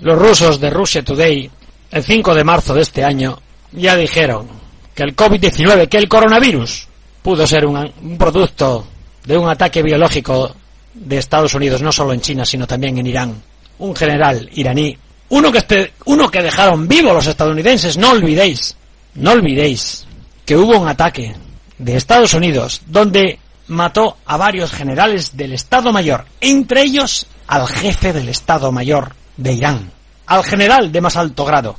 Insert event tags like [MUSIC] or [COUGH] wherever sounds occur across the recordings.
Los rusos de Russia Today, el 5 de marzo de este año, ya dijeron que el COVID-19, que el coronavirus, pudo ser un, un producto de un ataque biológico de Estados Unidos, no solo en China, sino también en Irán. Un general iraní, uno que, este, uno que dejaron vivo los estadounidenses, no olvidéis, no olvidéis que hubo un ataque de Estados Unidos donde mató a varios generales del Estado Mayor, entre ellos al jefe del Estado Mayor de Irán, al general de más alto grado.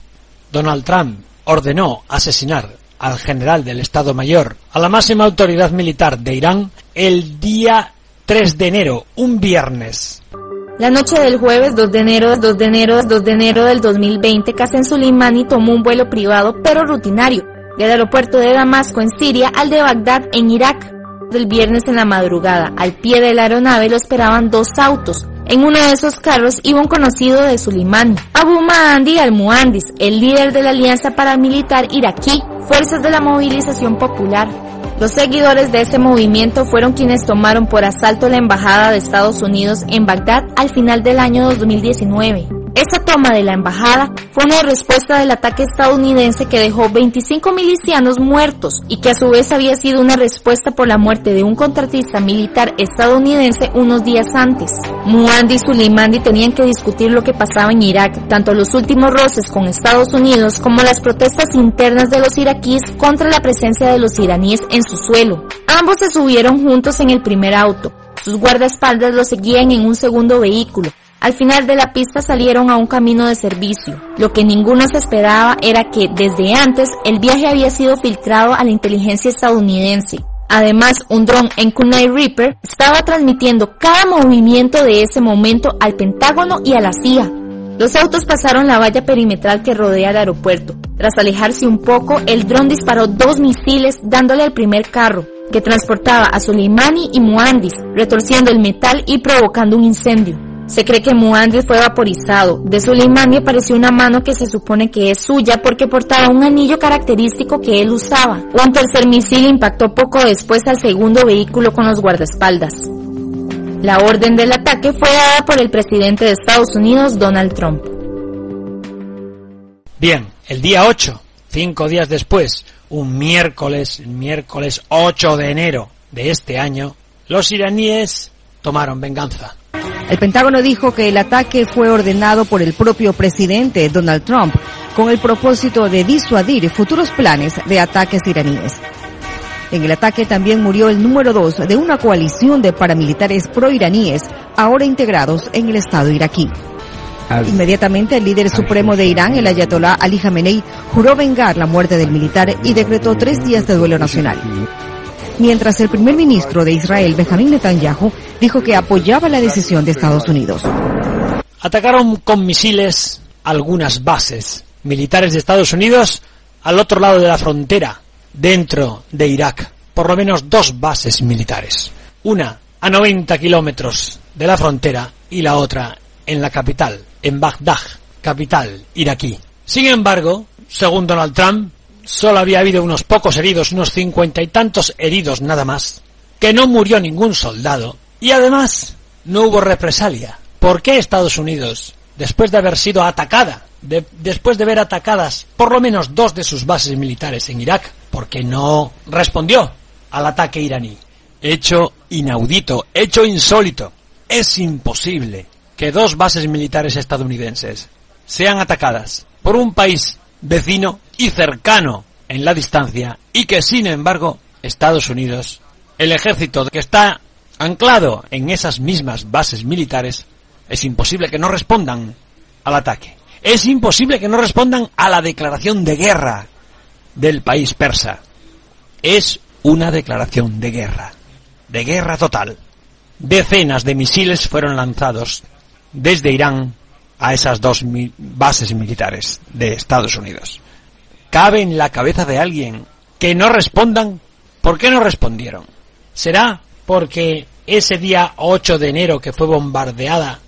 Donald Trump ordenó asesinar al general del Estado Mayor, a la máxima autoridad militar de Irán, el día 3 de enero, un viernes. La noche del jueves 2 de enero, 2 de enero, 2 de enero del 2020, Qasem Soleimani tomó un vuelo privado pero rutinario del aeropuerto de Damasco en Siria al de Bagdad en Irak. Del viernes en la madrugada, al pie de la aeronave lo esperaban dos autos. En uno de esos carros iba un conocido de Soleimani, Abu Mahdi al-Muhandis, el líder de la Alianza Paramilitar Iraquí, Fuerzas de la Movilización Popular. Los seguidores de ese movimiento fueron quienes tomaron por asalto la embajada de Estados Unidos en Bagdad al final del año 2019. Esa toma de la embajada fue una respuesta del ataque estadounidense que dejó 25 milicianos muertos y que a su vez había sido una respuesta por la muerte de un contratista militar estadounidense unos días antes. Muandi y Soleimani tenían que discutir lo que pasaba en Irak, tanto los últimos roces con Estados Unidos como las protestas internas de los iraquíes contra la presencia de los iraníes en su suelo. Ambos se subieron juntos en el primer auto. Sus guardaespaldas los seguían en un segundo vehículo. Al final de la pista salieron a un camino de servicio. Lo que ninguno se esperaba era que desde antes el viaje había sido filtrado a la inteligencia estadounidense. Además, un dron en Kunai Reaper estaba transmitiendo cada movimiento de ese momento al Pentágono y a la CIA. Los autos pasaron la valla perimetral que rodea el aeropuerto. Tras alejarse un poco, el dron disparó dos misiles dándole al primer carro, que transportaba a Soleimani y Muandis, retorciendo el metal y provocando un incendio. Se cree que Muandris fue vaporizado. De Soleimani apareció una mano que se supone que es suya porque portaba un anillo característico que él usaba. Un tercer misil impactó poco después al segundo vehículo con los guardaespaldas. La orden del ataque fue dada por el presidente de Estados Unidos, Donald Trump. Bien, el día 8, cinco días después, un miércoles, miércoles 8 de enero de este año, los iraníes tomaron venganza. El Pentágono dijo que el ataque fue ordenado por el propio presidente Donald Trump con el propósito de disuadir futuros planes de ataques iraníes. En el ataque también murió el número dos de una coalición de paramilitares proiraníes ahora integrados en el Estado iraquí. Inmediatamente el líder supremo de Irán, el ayatolá Ali Khamenei, juró vengar la muerte del militar y decretó tres días de duelo nacional mientras el primer ministro de Israel, Benjamin Netanyahu, dijo que apoyaba la decisión de Estados Unidos. Atacaron con misiles algunas bases militares de Estados Unidos al otro lado de la frontera, dentro de Irak. Por lo menos dos bases militares. Una a 90 kilómetros de la frontera y la otra en la capital, en Bagdad, capital iraquí. Sin embargo, según Donald Trump, solo había habido unos pocos heridos, unos cincuenta y tantos heridos nada más, que no murió ningún soldado, y además no hubo represalia. ¿Por qué Estados Unidos, después de haber sido atacada, después de ver atacadas por lo menos dos de sus bases militares en Irak, por qué no respondió al ataque iraní? Hecho inaudito, hecho insólito. Es imposible que dos bases militares estadounidenses sean atacadas por un país vecino y cercano en la distancia y que sin embargo Estados Unidos, el ejército que está anclado en esas mismas bases militares, es imposible que no respondan al ataque. Es imposible que no respondan a la declaración de guerra del país persa. Es una declaración de guerra, de guerra total. Decenas de misiles fueron lanzados desde Irán a esas dos bases militares de Estados Unidos. ¿Cabe en la cabeza de alguien que no respondan? ¿Por qué no respondieron? ¿Será porque ese día 8 de enero que fue bombardeada,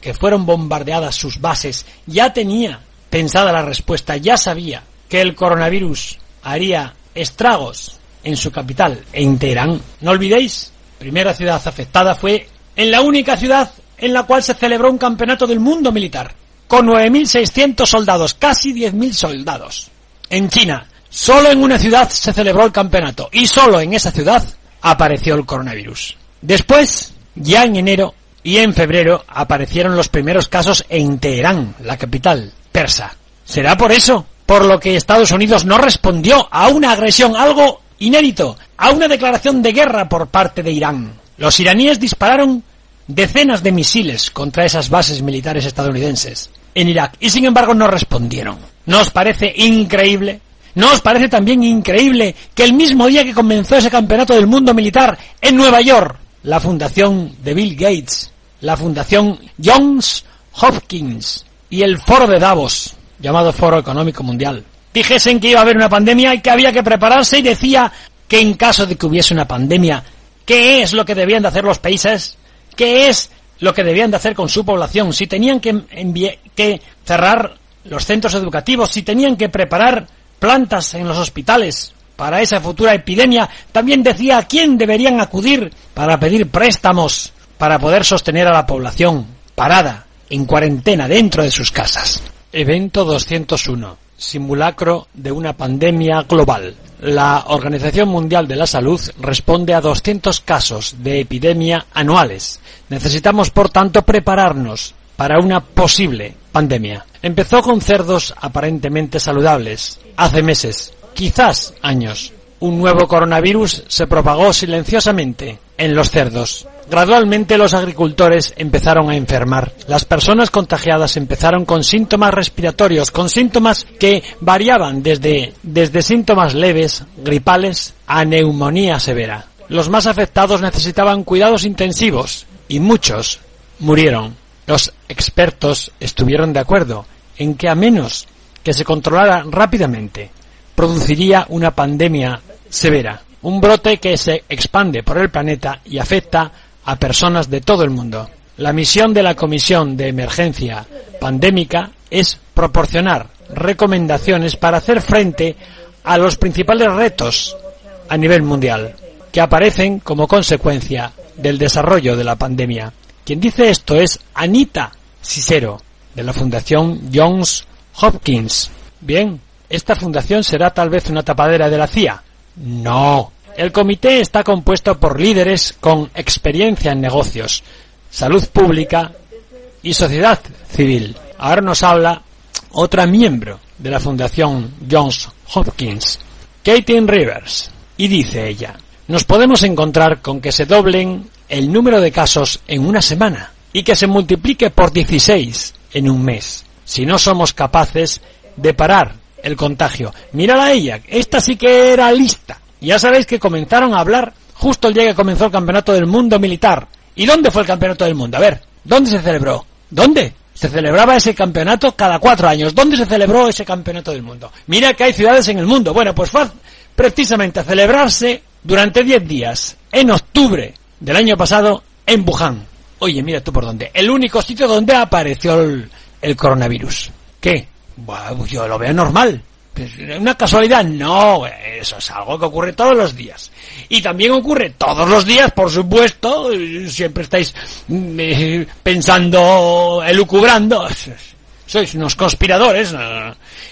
que fueron bombardeadas sus bases, ya tenía pensada la respuesta, ya sabía que el coronavirus haría estragos en su capital, en Teherán. No olvidéis, primera ciudad afectada fue en la única ciudad en la cual se celebró un campeonato del mundo militar, con 9.600 soldados, casi 10.000 soldados. En China, solo en una ciudad se celebró el campeonato, y solo en esa ciudad apareció el coronavirus. Después, ya en enero y en febrero, aparecieron los primeros casos en Teherán, la capital persa. ¿Será por eso? Por lo que Estados Unidos no respondió a una agresión, algo inédito, a una declaración de guerra por parte de Irán. Los iraníes dispararon decenas de misiles contra esas bases militares estadounidenses en Irak y sin embargo no respondieron. ¿No os parece increíble? ¿No os parece también increíble que el mismo día que comenzó ese campeonato del mundo militar en Nueva York, la fundación de Bill Gates, la fundación Johns Hopkins y el foro de Davos, llamado Foro Económico Mundial, dijesen que iba a haber una pandemia y que había que prepararse y decía que en caso de que hubiese una pandemia, ¿qué es lo que debían de hacer los países? ¿Qué es lo que debían de hacer con su población? Si tenían que, que cerrar los centros educativos, si tenían que preparar plantas en los hospitales para esa futura epidemia, también decía a quién deberían acudir para pedir préstamos para poder sostener a la población parada, en cuarentena, dentro de sus casas. Evento 201. Simulacro de una pandemia global la Organización Mundial de la Salud responde a 200 casos de epidemia anuales. Necesitamos, por tanto, prepararnos para una posible pandemia. Empezó con cerdos aparentemente saludables, hace meses, quizás años. Un nuevo coronavirus se propagó silenciosamente en los cerdos. Gradualmente los agricultores empezaron a enfermar. Las personas contagiadas empezaron con síntomas respiratorios, con síntomas que variaban desde, desde síntomas leves, gripales, a neumonía severa. Los más afectados necesitaban cuidados intensivos y muchos murieron. Los expertos estuvieron de acuerdo en que a menos que se controlara rápidamente, produciría una pandemia severa, un brote que se expande por el planeta y afecta a personas de todo el mundo. La misión de la Comisión de Emergencia Pandémica es proporcionar recomendaciones para hacer frente a los principales retos a nivel mundial que aparecen como consecuencia del desarrollo de la pandemia. Quien dice esto es Anita Cicero, de la Fundación Johns Hopkins. Bien, ¿esta fundación será tal vez una tapadera de la CIA? No, el comité está compuesto por líderes con experiencia en negocios, salud pública y sociedad civil. Ahora nos habla otra miembro de la Fundación Johns Hopkins, Katie Rivers, y dice ella, nos podemos encontrar con que se doblen el número de casos en una semana y que se multiplique por 16 en un mes, si no somos capaces de parar el contagio. Mírala a ella, esta sí que era lista. Ya sabéis que comenzaron a hablar justo el día que comenzó el Campeonato del Mundo Militar. ¿Y dónde fue el Campeonato del Mundo? A ver, ¿dónde se celebró? ¿Dónde? Se celebraba ese campeonato cada cuatro años. ¿Dónde se celebró ese campeonato del mundo? Mira que hay ciudades en el mundo. Bueno, pues fue precisamente a celebrarse durante diez días, en octubre del año pasado, en Wuhan. Oye, mira tú por dónde. El único sitio donde apareció el, coronavirus. ¿Qué? Bueno, yo lo veo normal. ¿Una casualidad? No, eso es algo que ocurre todos los días. Y también ocurre todos los días, por supuesto, siempre estáis mm, eh, pensando, elucubrando, [LAUGHS] sois unos conspiradores.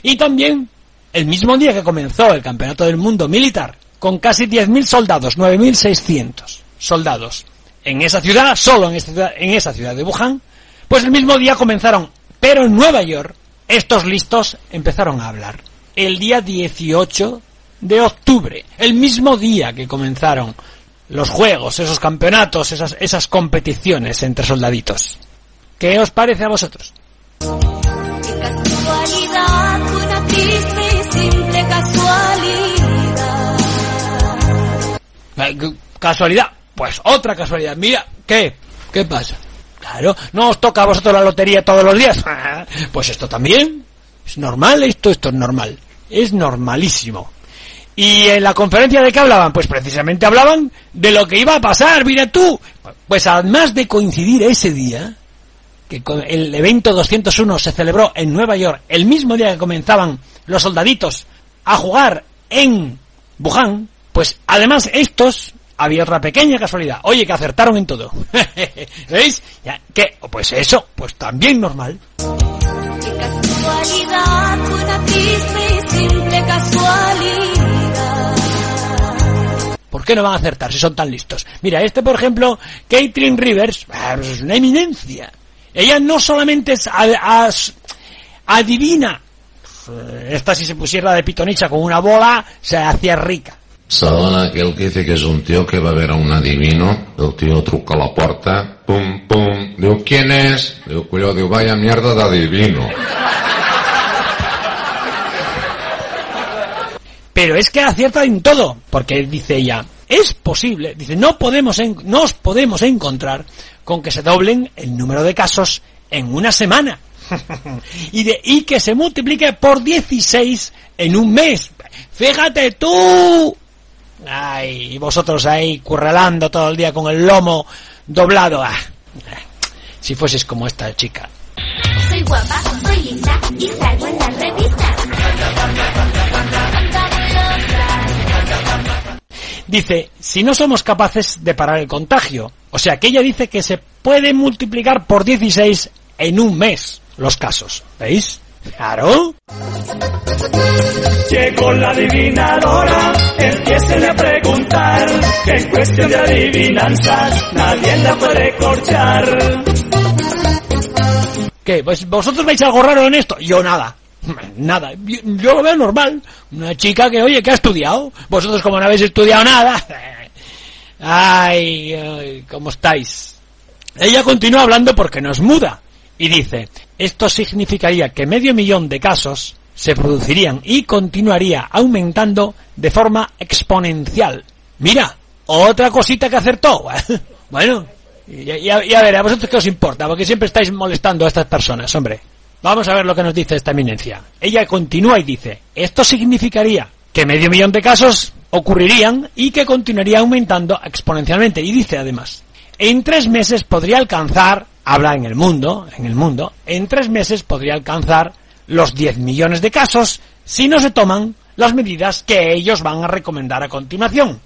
Y también, el mismo día que comenzó el Campeonato del Mundo Militar, con casi 10.000 soldados, 9.600 soldados, en esa ciudad, solo en, esta en esa ciudad de Wuhan, pues el mismo día comenzaron, pero en Nueva York, estos listos empezaron a hablar el día 18 de octubre, el mismo día que comenzaron los juegos, esos campeonatos, esas, esas competiciones entre soldaditos. ¿Qué os parece a vosotros? Qué casualidad, una triste y simple casualidad. ¿Casualidad? Pues otra casualidad. Mira, ¿qué? ¿Qué pasa? Claro, ¿no os toca a vosotros la lotería todos los días? Pues esto también. ¿Es normal esto? Esto es normal. Es normalísimo. ¿Y en la conferencia de qué hablaban? Pues precisamente hablaban de lo que iba a pasar, mira tú. Pues además de coincidir ese día, que el evento 201 se celebró en Nueva York el mismo día que comenzaban los soldaditos a jugar en Wuhan, pues además estos había otra pequeña casualidad. Oye, que acertaron en todo. [LAUGHS] ¿Veis? Ya, ¿Qué? Pues eso, pues también normal. Qué casualidad, una triste y simple casualidad. ¿Por qué no van a acertar si son tan listos? Mira, este por ejemplo, Caitlin Rivers, ah, es una eminencia. Ella no solamente es a- adivina, esta si se pusiera de pitonicha con una bola, se hacía rica. Saben aquel que dice que és un tio que va a un adivino, el tio truca la porta, pum, pum, diu, ¿quién és? Diu, colló, diu, vaya mierda d'adivino. Pero es que acierta en todo, porque dice ella, es posible, dice, no podemos, en- no os podemos encontrar con que se doblen el número de casos en una semana. [LAUGHS] y, de, y que se multiplique por 16 en un mes. Fíjate tú. Ay, y vosotros ahí curralando todo el día con el lomo doblado. Ah, si fueses como esta chica. Soy guapa, soy linda y salgo en. Dice, si no somos capaces de parar el contagio. O sea, que ella dice que se puede multiplicar por 16 en un mes los casos. ¿Veis? Claro. Llegó la adivinadora, empiecen a preguntar, que en cuestión de adivinanzas nadie la puede corchar. ¿Qué? Pues vosotros veis algo raro en esto. Yo nada. Nada. Yo, yo lo veo normal. Una chica que, oye, que ha estudiado. Vosotros como no habéis estudiado nada. [LAUGHS] Ay, ay, ¿cómo estáis? Ella continúa hablando porque no es muda. Y dice, esto significaría que medio millón de casos se producirían y continuaría aumentando de forma exponencial. Mira, otra cosita que acertó. [LAUGHS] bueno, y, y a, y a ver, ¿a vosotros qué os importa? Porque siempre estáis molestando a estas personas, hombre. Vamos a ver lo que nos dice esta eminencia. Ella continúa y dice, esto significaría que medio millón de casos ocurrirían y que continuaría aumentando exponencialmente. Y dice además, en tres meses podría alcanzar, habla en el mundo, en el mundo, en tres meses podría alcanzar los 10 millones de casos si no se toman las medidas que ellos van a recomendar a continuación.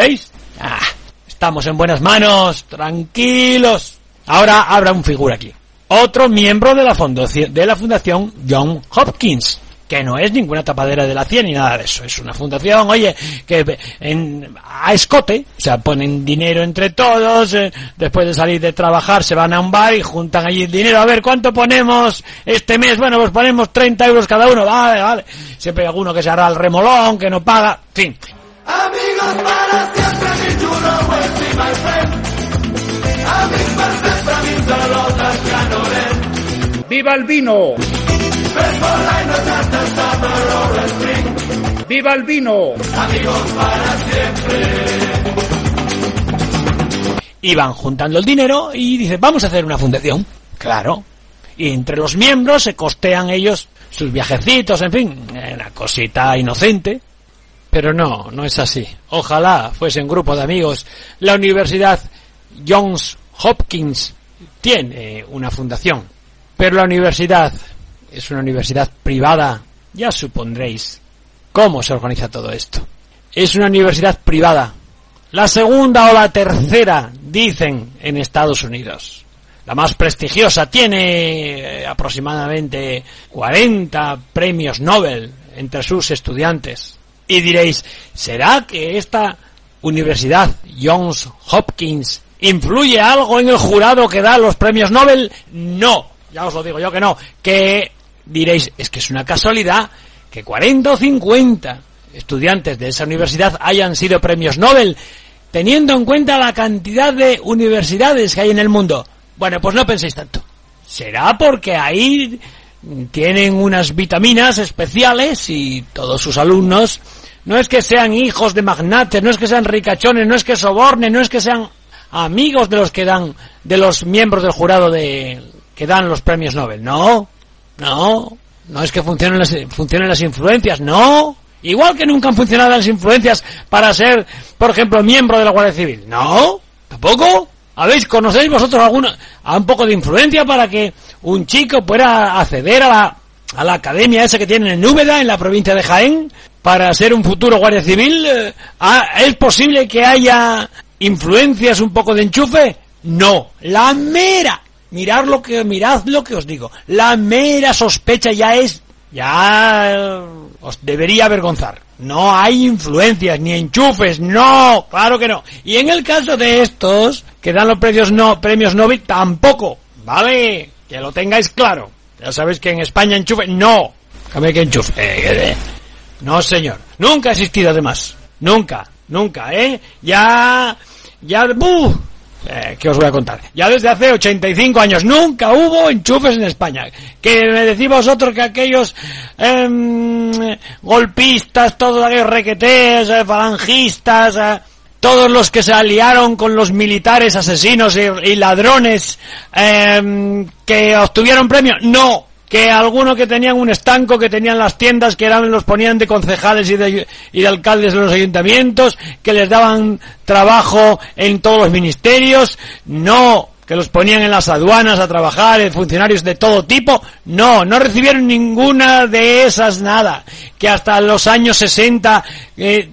¿Veis? Ah, estamos en buenas manos, tranquilos. Ahora habrá un figura aquí. Otro miembro de la, de la fundación John Hopkins, que no es ninguna tapadera de la cien ni nada de eso. Es una fundación, oye, que en, a escote, o sea, ponen dinero entre todos, eh, después de salir de trabajar se van a un bar y juntan allí el dinero. A ver, ¿cuánto ponemos este mes? Bueno, pues ponemos 30 euros cada uno. Vale, vale. Siempre hay alguno que se hará el remolón, que no paga. Fin, Amigos para siempre, mi chulo Wesley, my friend. Perfectes, amics de l'Ota Pianolet. ¡Viva el vino! ¡Viva el vino! Amigos para siempre. y van juntando el dinero y dicen, vamos a hacer una fundación. Claro. Y entre los miembros se costean ellos sus viajecitos, en fin, una cosita inocente. Pero no, no es así. Ojalá fuese un grupo de amigos. La Universidad Johns Hopkins tiene una fundación. Pero la universidad es una universidad privada. Ya supondréis cómo se organiza todo esto. Es una universidad privada. La segunda o la tercera, dicen en Estados Unidos. La más prestigiosa tiene eh, aproximadamente 40 premios Nobel entre sus estudiantes. Y diréis, ¿será que esta universidad, Johns Hopkins, influye algo en el jurado que da los premios Nobel? No, ya os lo digo yo que no, que diréis, es que es una casualidad que 40 o 50 estudiantes de esa universidad hayan sido premios Nobel, teniendo en cuenta la cantidad de universidades que hay en el mundo. Bueno, pues no penséis tanto. Será porque ahí tienen unas vitaminas especiales y todos sus alumnos no es que sean hijos de magnates, no es que sean ricachones, no es que sobornen, no es que sean amigos de los que dan, de los miembros del jurado de, que dan los premios Nobel. No, no, no es que funcionen las, funcionen las influencias, no. Igual que nunca han funcionado las influencias para ser, por ejemplo, miembro de la Guardia Civil. No, tampoco. ¿Habéis, conocéis vosotros alguna, a un poco de influencia para que un chico pueda acceder a la, a la academia esa que tienen en Úbeda, en la provincia de Jaén, para ser un futuro guardia civil? Eh, ah, ¿Es posible que haya influencias, un poco de enchufe? No, la mera, mirad lo que, mirad lo que os digo, la mera sospecha ya es, ya eh, os debería avergonzar. No hay influencias ni enchufes, no, claro que no. Y en el caso de estos que dan los premios no, premios Nobel tampoco, ¿vale? Que lo tengáis claro. Ya sabéis que en España enchufe, no. Dame que enchufe. Eh, no, señor. Nunca ha existido además. Nunca, nunca, ¿eh? Ya, ya, ¡buh! Eh, ¿Qué os voy a contar? Ya desde hace 85 años nunca hubo enchufes en España. Que me decís vosotros que aquellos em, golpistas, todos aquellos requetés, eh, falangistas, eh, todos los que se aliaron con los militares asesinos y, y ladrones em, que obtuvieron premios. No, que algunos que tenían un estanco, que tenían las tiendas, que eran, los ponían de concejales y de, alcaldes de los ayuntamientos, que les daban trabajo en todos los ministerios, no, que los ponían en las aduanas a trabajar, funcionarios de todo tipo, no, no recibieron ninguna de esas nada, que hasta los años 60 eh,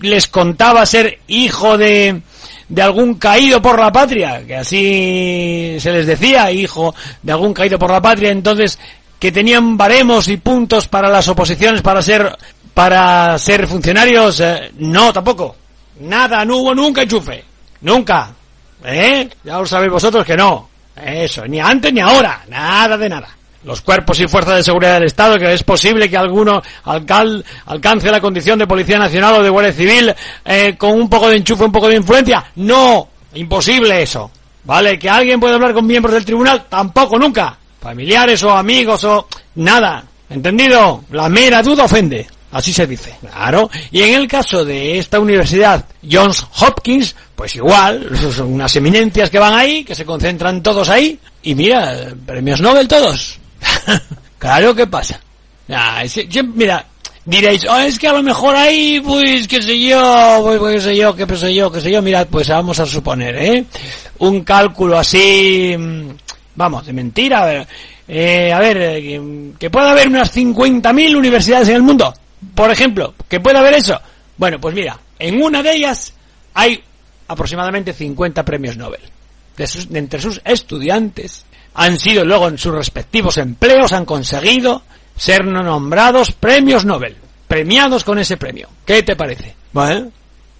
les contaba ser hijo de, de algún caído por la patria, que así se les decía, hijo de algún caído por la patria, entonces que tenían baremos y puntos para las oposiciones para ser para ser funcionarios, eh, no tampoco. Nada, no hubo nunca enchufe. Nunca. ¿Eh? Ya lo sabéis vosotros que no. Eso, ni antes ni ahora. Nada de nada los cuerpos y fuerzas de seguridad del Estado, que es posible que alguno alcal, alcance la condición de Policía Nacional o de Guardia Civil eh, con un poco de enchufe, un poco de influencia. No, imposible eso. ¿Vale? Que alguien puede hablar con miembros del tribunal, tampoco, nunca. Familiares o amigos o nada. ¿Entendido? La mera duda ofende. Así se dice. Claro. Y en el caso de esta universidad, Johns Hopkins, pues igual, son unas eminencias que van ahí, que se concentran todos ahí, y mira, premios Nobel todos. [LAUGHS] claro que pasa. mira, diréis, oh, es que a lo mejor ahí, pues, qué sé yo, pues, pues, qué sé yo, qué sé yo, qué sé yo, mirad, pues vamos a suponer, ¿eh? Un cálculo así, mm, vamos, de mentira, a ver, eh, eh, que pueda haber unas 50.000 universidades en el mundo, por ejemplo, que pueda haber eso. Bueno, pues mira, en una de ellas hay aproximadamente 50 premios Nobel. De, sus, de entre sus estudiantes han sido luego en sus respectivos empleos, han conseguido ser nombrados premios Nobel, premiados con ese premio. ¿Qué te parece? Bueno,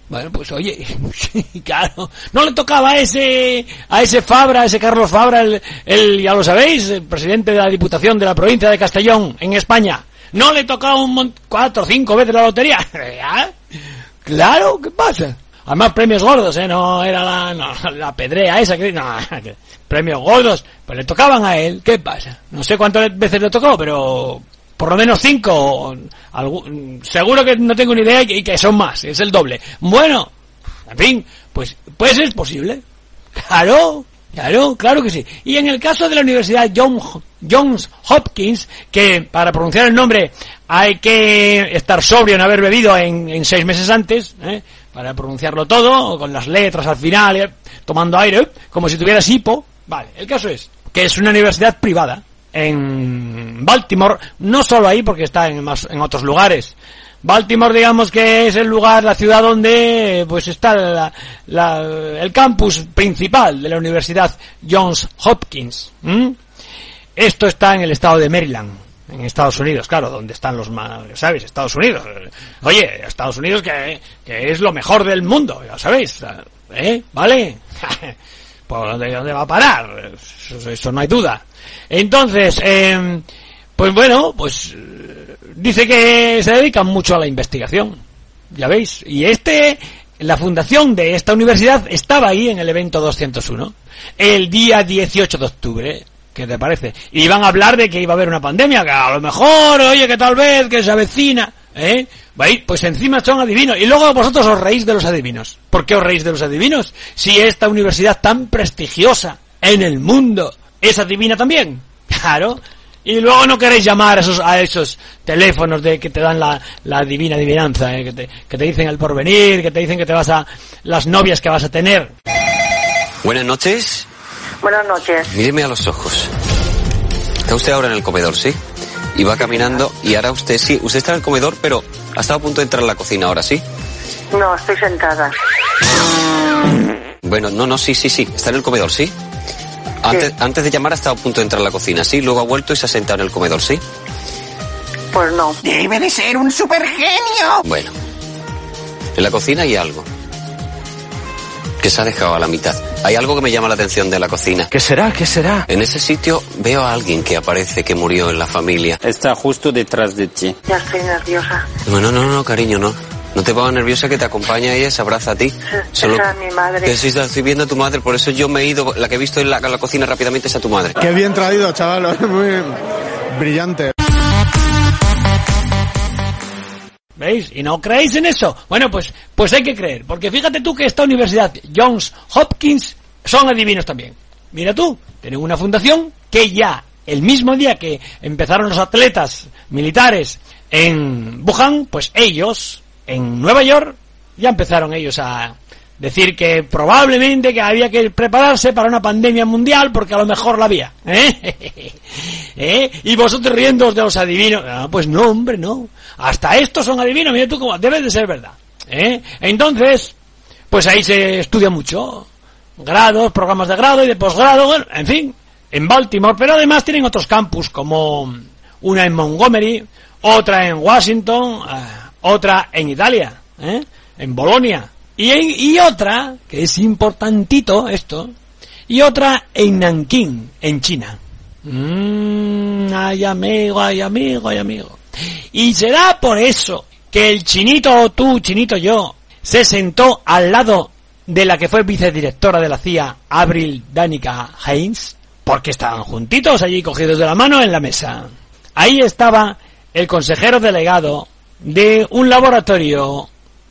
bueno, pues oye, [LAUGHS] claro, no le tocaba a ese, a ese Fabra, a ese Carlos Fabra, el, el, ya lo sabéis, el presidente de la Diputación de la provincia de Castellón, en España. No le tocaba un cuatro o cinco veces la lotería. [LAUGHS] ¿Ah? Claro, ¿qué pasa? Además premios gordos, ¿eh? No era la, no, la pedrea esa, que, no, premios gordos, pues le tocaban a él, ¿qué pasa? No sé cuántas veces le tocó, pero por lo menos cinco, seguro que no tengo ni idea y que son más, es el doble. Bueno, en fin, pues, pues es posible. Claro, claro, claro que sí. Y en el caso de la Universidad Johns Hopkins, que para pronunciar el nombre hay que estar sobrio en haber bebido en, en seis meses antes, ¿eh? Para pronunciarlo todo, con las letras al final, ¿eh? tomando aire, como si tuvieras hipo. Vale, el caso es que es una universidad privada en Baltimore, no solo ahí porque está en, más, en otros lugares. Baltimore, digamos que es el lugar, la ciudad donde pues está la, la, el campus principal de la Universidad Johns Hopkins. Esto está en el estado de Maryland, en Estados Unidos, claro, donde están los más, ¿sabes? Estados Unidos. Oye, Estados Unidos que, que es lo mejor del mundo, ya sabéis. ¿Eh? ¿Vale? [LAUGHS] ¿Por dónde, dónde va a parar? Eso, eso, no hay duda. Entonces, eh, Pues bueno, pues dice que se dedican mucho a la investigación. Ya veis. Y este, la fundación de esta universidad estaba ahí en el evento 201. El día 18 de octubre. ¿Qué te parece? Y iban a hablar de que iba a haber una pandemia, que a lo mejor, oye, que tal vez, que se avecina, ¿eh? Pues encima son adivinos. Y luego vosotros os reís de los adivinos. ¿Por qué os reís de los adivinos? Si esta universidad tan prestigiosa en el mundo es adivina también. [LAUGHS] Claro. Y luego no queréis llamar a esos, a esos teléfonos de que te dan la, la divina adivinanza, ¿eh? que, te, que te dicen el porvenir, que te dicen que te vas a las novias que vas a tener. Buenas noches. Buenas noches. Míreme a los ojos. Está usted ahora en el comedor, ¿sí? Y va caminando y ahora usted sí. Usted está en el comedor, pero ha estado a punto de entrar a la cocina ahora, ¿sí? No, estoy sentada. Bueno, no, no, sí, sí, sí. Está en el comedor, ¿sí? Antes, antes de llamar ha estado a punto de entrar a la cocina, ¿sí? Luego ha vuelto y se ha sentado en el comedor, ¿sí? Pues no. Debe de ser un supergenio. Bueno. En la cocina hay algo. Que se ha dejado a la mitad. Hay algo que me llama la atención de la cocina. ¿Qué será? ¿Qué será? En ese sitio veo a alguien que aparece que murió en la familia. Está justo detrás de ti. Ya estoy nerviosa. No, no, no, no, cariño, no. No te pongas nerviosa que te acompaña ella, se abraza a ti. Esa es mi madre. Que sí, estoy viendo a tu madre, por eso yo me he ido. La que he visto en la, en la cocina rápidamente es a tu madre. Qué bien traído, chaval. [LAUGHS] Muy brillante. ¿Y no creéis en eso? Bueno, pues, pues hay que creer, porque fíjate tú que esta universidad, Johns Hopkins, son adivinos también. Mira tú, tienen una fundación que ya el mismo día que empezaron los atletas militares en Wuhan, pues ellos, en Nueva York, ya empezaron ellos a decir que probablemente que había que prepararse para una pandemia mundial porque a lo mejor la había. ¿eh? [LAUGHS] ¿Eh? Y vosotros riéndoos de los adivinos. Ah, pues no, hombre, no. Hasta estos son adivinos, mira tú cómo debe de ser verdad. ¿eh? Entonces, pues ahí se estudia mucho. Grados, programas de grado y de posgrado, bueno, en fin, en Baltimore, pero además tienen otros campus como una en Montgomery, otra en Washington, eh, otra en Italia, ¿eh? en Bolonia, y, otra, que es importantito esto, y otra en Nankín, en China. Mm, ay amigo, ay amigo, ay amigo. Y será por eso que el chinito tú, chinito yo, se sentó al lado de la que fue vicedirectora de la CIA, Avril Danica Haynes, porque estaban juntitos allí cogidos de la mano en la mesa. Ahí estaba el consejero delegado de un laboratorio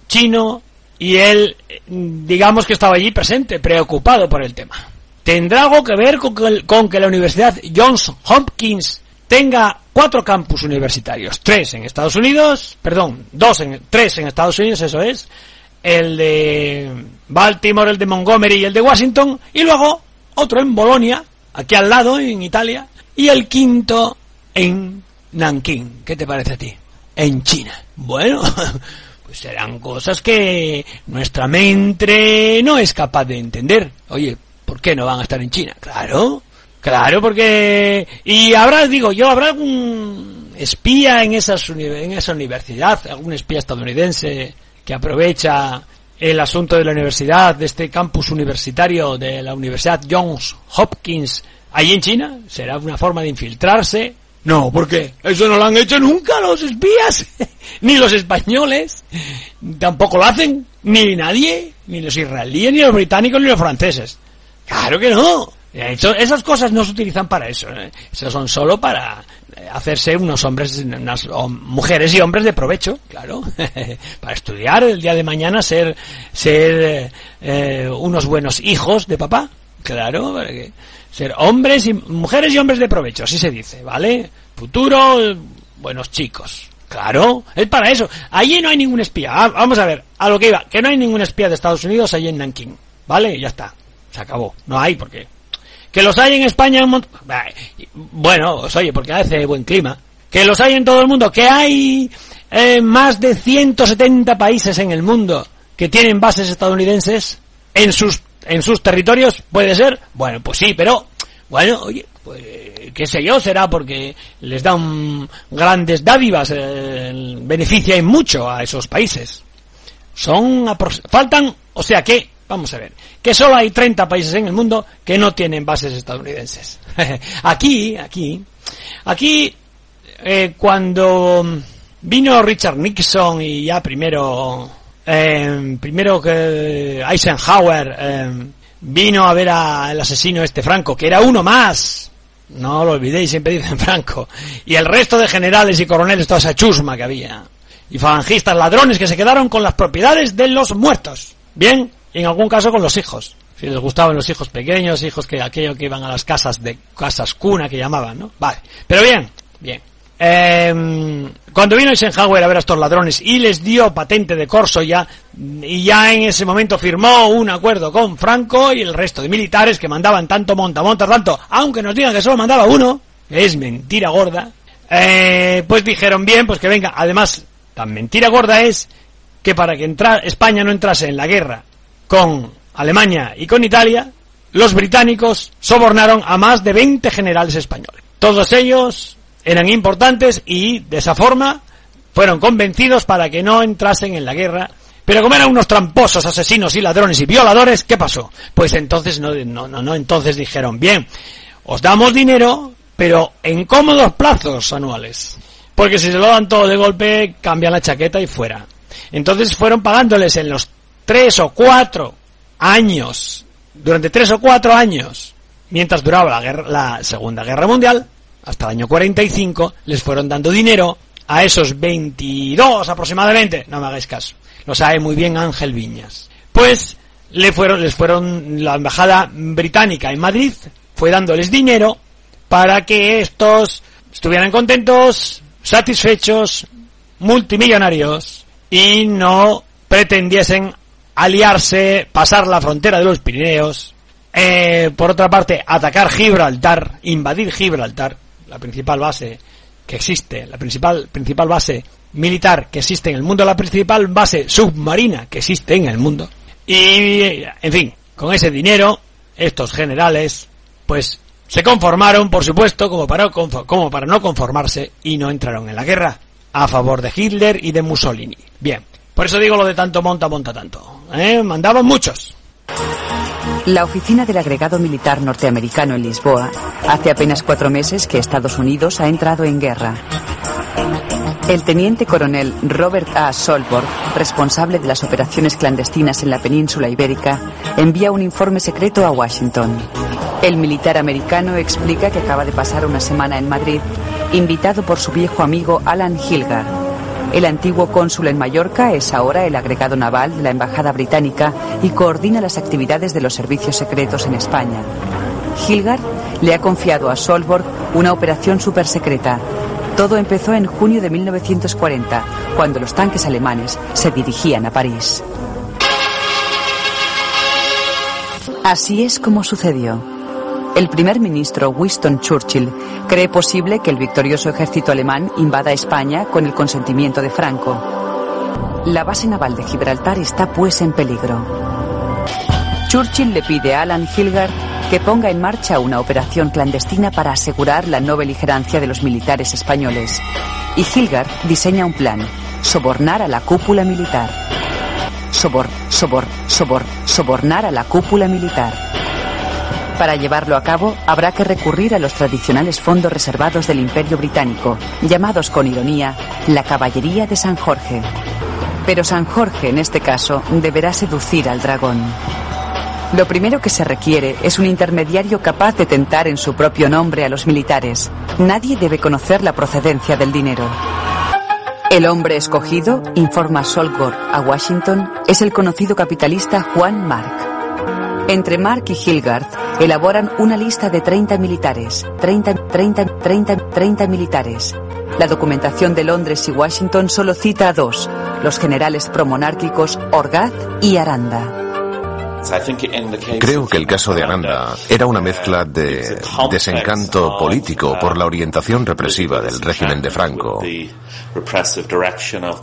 chino y él, digamos que estaba allí presente, preocupado por el tema. ¿Tendrá algo que ver con que, con que la Universidad Johns Hopkins tenga cuatro campus universitarios? Tres en Estados Unidos, perdón, dos en, tres en Estados Unidos, eso es, el de Baltimore, el de Montgomery y el de Washington, y luego otro en Bolonia, aquí al lado, en Italia, y el quinto en Nankín. ¿Qué te parece a ti? En China. Bueno, [LAUGHS] pues serán cosas que nuestra mente no es capaz de entender. Oye, ¿por qué no van a estar en China? Claro, claro, porque... Y habrá, digo yo, habrá algún espía en, esas en esa universidad, algún espía estadounidense que aprovecha el asunto de la universidad, de este campus universitario de la Universidad Johns Hopkins, ahí en China. ¿Será una forma de infiltrarse? No, porque eso no lo han hecho nunca los espías, [LAUGHS] ni los españoles, tampoco lo hacen, ni nadie, ni los israelíes, ni los británicos, ni los franceses. Claro que no. Esas cosas no se utilizan para eso. ¿eh? Esas son solo para eh, hacerse unos hombres, unas mujeres y hombres de provecho, claro. [LAUGHS] para estudiar el día de mañana, ser, ser eh, eh, unos buenos hijos de papá. Claro, para que ser hombres y mujeres y hombres de provecho, así se dice, ¿vale? Futuro, buenos chicos. Claro, es para eso. Allí no hay ningún espía. Ah, vamos a ver, a lo que iba, que no hay ningún espía de Estados Unidos allí en Nankín, ¿vale? Ya está, se acabó. No hay, porque que los hay en España, bueno, pues oye, porque hace buen clima. Que los hay en todo el mundo, que hay eh, más de 170 países en el mundo que tienen bases estadounidenses en sus en sus territorios, puede ser. Bueno, pues sí, pero bueno, oye, pues qué sé yo, será porque les dan grandes dádivas, eh, beneficia en mucho a esos países. Son faltan, o sea que, vamos a ver, que solo hay 30 países en el mundo que no tienen bases estadounidenses. [LAUGHS] aquí, aquí, aquí eh, cuando vino Richard Nixon y ya primero, eh, primero que Eisenhower eh, vino a ver al asesino este Franco, que era uno más, no lo olvidéis, siempre dicen [LAUGHS] Franco, y el resto de generales y coroneles, toda esa chusma que había, y falangistas ladrones que se quedaron con las propiedades de los muertos, bien, y en algún caso con los hijos. Si les gustaban los hijos pequeños, hijos que aquello que iban a las casas de casas cuna que llamaban, ¿no? Vale. Pero bien, bien. Eh, cuando vino Eisenhower a ver a estos ladrones y les dio patente de corso ya, y ya en ese momento firmó un acuerdo con Franco y el resto de militares que mandaban tanto monta, monta, tanto, aunque nos digan que solo mandaba uno, es mentira gorda, eh, pues dijeron bien, pues que venga. Además, tan mentira gorda es que para que entra, España no entrase en la guerra con Alemania y con Italia, los británicos sobornaron a más de 20 generales españoles. Todos ellos eran importantes y de esa forma fueron convencidos para que no entrasen en la guerra. Pero como eran unos tramposos, asesinos y ladrones y violadores, ¿qué pasó? Pues entonces no, no, no, no, entonces dijeron, bien, os damos dinero, pero en cómodos plazos anuales. Porque si se lo dan todo de golpe, cambian la chaqueta y fuera. Entonces fueron pagándoles en los tres o cuatro años, durante tres o cuatro años, mientras duraba la, guerra, la Segunda Guerra Mundial, hasta el año 45, les fueron dando dinero a esos 22 aproximadamente, no me hagáis caso, lo sabe muy bien Ángel Viñas. Pues le fueron, les fueron, la embajada británica en Madrid fue dándoles dinero para que estos estuvieran contentos, satisfechos, multimillonarios y no pretendiesen aliarse, pasar la frontera de los Pirineos, eh, por otra parte, atacar Gibraltar, invadir Gibraltar, la principal base que existe, la principal, principal base militar que existe en el mundo, la principal base submarina que existe en el mundo. Y, en fin, con ese dinero, estos generales, pues, se conformaron, por supuesto, como para, como para no conformarse y no entraron en la guerra a favor de Hitler y de Mussolini. Bien, por eso digo lo de tanto monta, monta tanto. ¿eh? Mandaban muchos. La oficina del agregado militar norteamericano en Lisboa hace apenas cuatro meses que Estados Unidos ha entrado en guerra. El teniente coronel Robert A. Solborg, responsable de las operaciones clandestinas en la península ibérica, envía un informe secreto a Washington. El militar americano explica que acaba de pasar una semana en Madrid, invitado por su viejo amigo Alan Hilgar, el antiguo cónsul en Mallorca es ahora el agregado naval de la Embajada Británica y coordina las actividades de los servicios secretos en España. Hilgard le ha confiado a Solborg una operación supersecreta. Todo empezó en junio de 1940, cuando los tanques alemanes se dirigían a París. Así es como sucedió. El primer ministro Winston Churchill cree posible que el victorioso ejército alemán invada España con el consentimiento de Franco. La base naval de Gibraltar está pues en peligro. Churchill le pide a Alan Hilgard que ponga en marcha una operación clandestina para asegurar la no beligerancia de los militares españoles. Y Hilgard diseña un plan, sobornar a la cúpula militar. Sobor, sobor, sobor, sobornar a la cúpula militar. Para llevarlo a cabo, habrá que recurrir a los tradicionales fondos reservados del Imperio Británico, llamados con ironía la Caballería de San Jorge. Pero San Jorge, en este caso, deberá seducir al dragón. Lo primero que se requiere es un intermediario capaz de tentar en su propio nombre a los militares. Nadie debe conocer la procedencia del dinero. El hombre escogido, informa Solgor a Washington, es el conocido capitalista Juan Mark. Entre Mark y Hilgard elaboran una lista de 30 militares. 30, 30, 30, 30 militares. La documentación de Londres y Washington solo cita a dos, los generales promonárquicos Orgaz y Aranda. Creo que el caso de Aranda era una mezcla de desencanto político por la orientación represiva del régimen de Franco y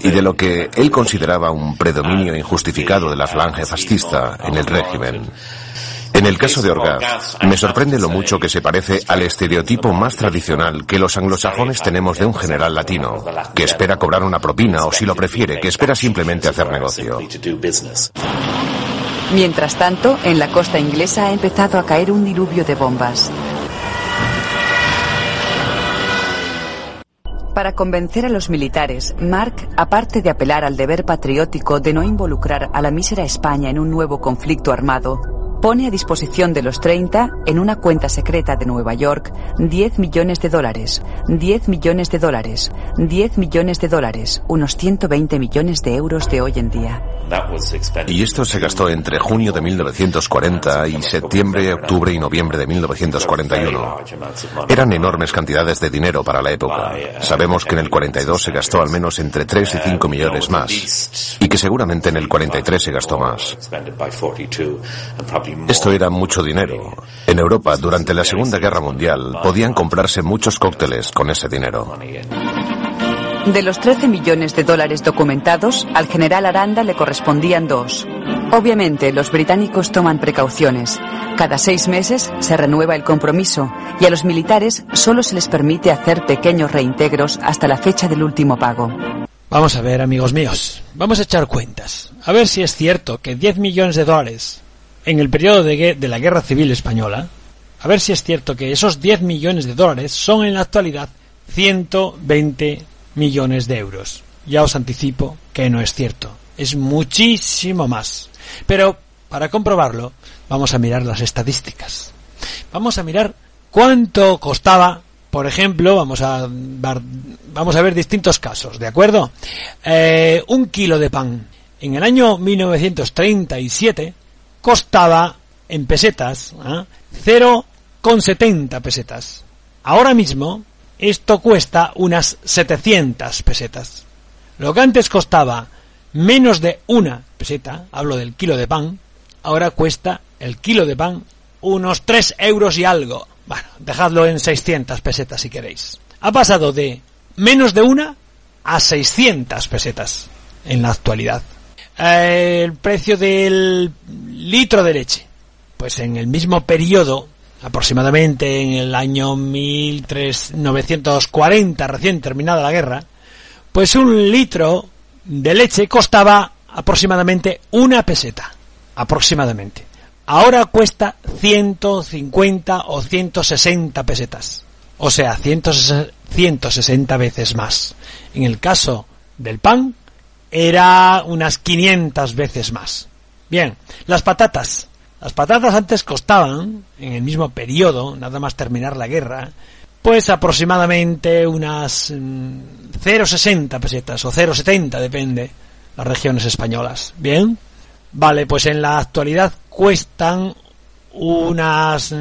de lo que él consideraba un predominio injustificado de la falange fascista en el régimen. En el caso de Orgaz, me sorprende lo mucho que se parece al estereotipo más tradicional que los anglosajones tenemos de un general latino, que espera cobrar una propina o si lo prefiere, que espera simplemente hacer negocio. Mientras tanto, en la costa inglesa ha empezado a caer un diluvio de bombas. Para convencer a los militares, Mark, aparte de apelar al deber patriótico de no involucrar a la mísera España en un nuevo conflicto armado, pone a disposición de los 30, en una cuenta secreta de Nueva York, 10 millones de dólares, 10 millones de dólares, 10 millones de dólares, unos 120 millones de euros de hoy en día. Y esto se gastó entre junio de 1940 y septiembre, octubre y noviembre de 1941. Eran enormes cantidades de dinero para la época. Sabemos que en el 42 se gastó al menos entre 3 y 5 millones más. Y que seguramente en el 43 se gastó más. Esto era mucho dinero. En Europa, durante la Segunda Guerra Mundial, podían comprarse muchos cócteles con ese dinero. De los 13 millones de dólares documentados, al general Aranda le correspondían dos. Obviamente, los británicos toman precauciones. Cada seis meses se renueva el compromiso y a los militares solo se les permite hacer pequeños reintegros hasta la fecha del último pago. Vamos a ver, amigos míos, vamos a echar cuentas. A ver si es cierto que 10 millones de dólares en el periodo de, de la Guerra Civil Española, a ver si es cierto que esos 10 millones de dólares son en la actualidad 120 millones de euros. Ya os anticipo que no es cierto. Es muchísimo más. Pero para comprobarlo, vamos a mirar las estadísticas. Vamos a mirar cuánto costaba, por ejemplo, vamos a, vamos a ver distintos casos, ¿de acuerdo? Eh, un kilo de pan. En el año 1937 costaba en pesetas ¿eh? 0,70 pesetas. Ahora mismo esto cuesta unas 700 pesetas. Lo que antes costaba menos de una peseta, hablo del kilo de pan, ahora cuesta el kilo de pan unos 3 euros y algo. Bueno, dejadlo en 600 pesetas si queréis. Ha pasado de menos de una a 600 pesetas en la actualidad. El precio del litro de leche. Pues en el mismo periodo aproximadamente en el año 1940, recién terminada la guerra, pues un litro de leche costaba aproximadamente una peseta, aproximadamente. Ahora cuesta 150 o 160 pesetas, o sea, 160 veces más. En el caso del pan, era unas 500 veces más. Bien, las patatas, las patatas antes costaban, en el mismo periodo, nada más terminar la guerra, pues aproximadamente unas 0,60 pesetas o 0,70, depende, las regiones españolas. Bien, vale, pues en la actualidad cuestan unas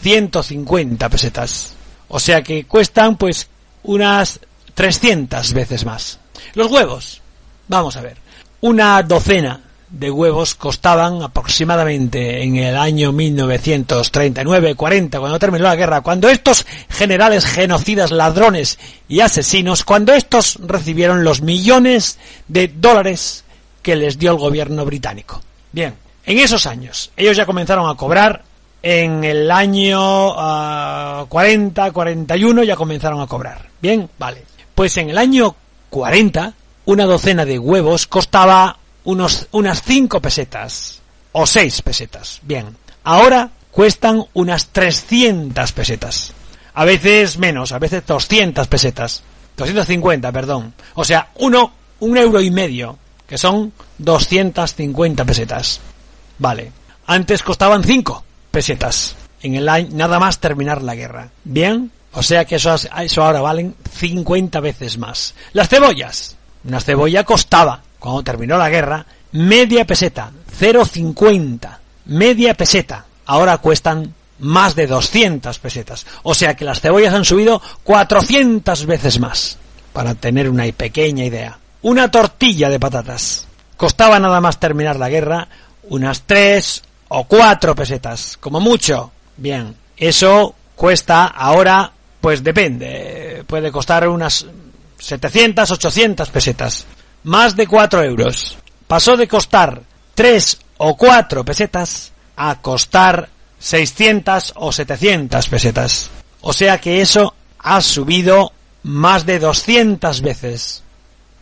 150 pesetas. O sea que cuestan pues unas 300 veces más. Los huevos, vamos a ver, una docena de huevos costaban aproximadamente en el año 1939-40, cuando terminó la guerra, cuando estos generales genocidas, ladrones y asesinos, cuando estos recibieron los millones de dólares que les dio el gobierno británico. Bien, en esos años, ellos ya comenzaron a cobrar, en el año 40, 41 ya comenzaron a cobrar. Bien, vale. Pues en el año 40, una docena de huevos costaba unos, unas 5 pesetas o 6 pesetas. Bien, ahora cuestan unas 300 pesetas. A veces menos, a veces 200 pesetas. 250, perdón. O sea, uno, un euro y medio, que son 250 pesetas. Vale. Antes costaban 5 pesetas. En el año, nada más terminar la guerra. Bien. O sea que eso, eso ahora valen 50 veces más. Las cebollas. Una cebolla costaba cuando terminó la guerra, media peseta, 0,50, media peseta. Ahora cuestan más de 200 pesetas. O sea que las cebollas han subido 400 veces más. Para tener una pequeña idea. Una tortilla de patatas. Costaba nada más terminar la guerra unas 3 o 4 pesetas. Como mucho. Bien. Eso cuesta ahora, pues depende. Puede costar unas 700, 800 pesetas más de 4 euros. Pasó de costar 3 o 4 pesetas a costar 600 o 700 pesetas. O sea que eso ha subido más de 200 veces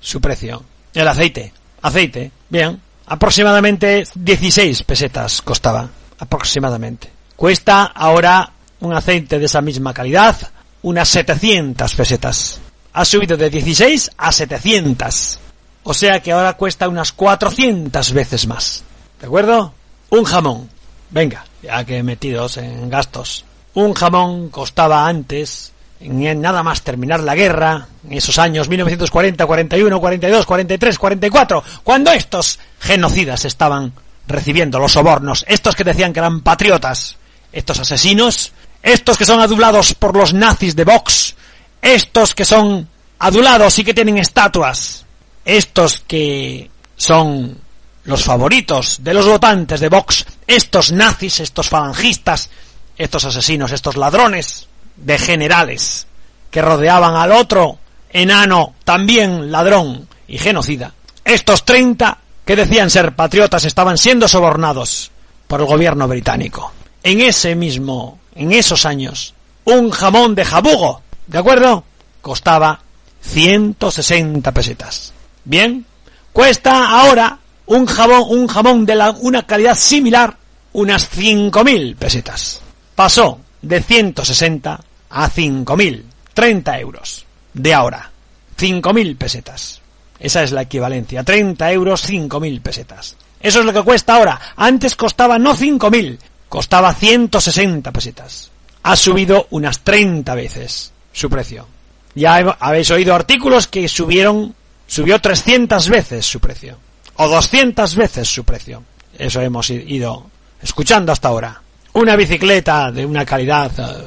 su precio. El aceite. Aceite. Bien. Aproximadamente 16 pesetas costaba. Aproximadamente. Cuesta ahora un aceite de esa misma calidad unas 700 pesetas. ha subido de 16 a 700. O sea que ahora cuesta unas 400 veces más. ¿De acuerdo? Un jamón. Venga, ya que metidos en gastos. Un jamón costaba antes, nada más terminar la guerra, en esos años 1940, 41, 42, 43, 44, cuando estos genocidas estaban recibiendo los sobornos, estos que decían que eran patriotas, estos asesinos, estos que son adulados por los nazis de Vox, estos que son adulados y que tienen estatuas, estos que son los favoritos de los votantes de Vox, estos nazis, estos falangistas, estos asesinos, estos ladrones de generales que rodeaban al otro enano, también ladrón y genocida, estos 30 que decían ser patriotas estaban siendo sobornados por el gobierno británico. En ese mismo, en esos años, un jamón de jabugo, ¿de acuerdo? Costaba 160 pesetas. Bien, cuesta ahora un jamón, un jamón de la, una calidad similar, unas 5.000 pesetas. Pasó de 160 a 5.000, 30 euros de ahora, 5.000 pesetas. Esa es la equivalencia, 30 euros, 5.000 pesetas. Eso es lo que cuesta ahora. Antes costaba no 5.000, costaba 160 pesetas. Ha subido unas 30 veces su precio. Ya habéis oído artículos que subieron, subió 300 veces su precio. O 200 veces su precio. Eso hemos ido escuchando hasta ahora. Una bicicleta de una calidad eh,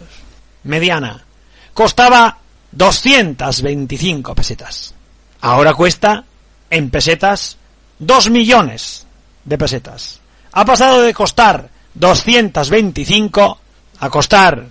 mediana costaba 225 pesetas. Ahora cuesta, en pesetas, 2 millones de pesetas. Ha pasado de costar 225 a costar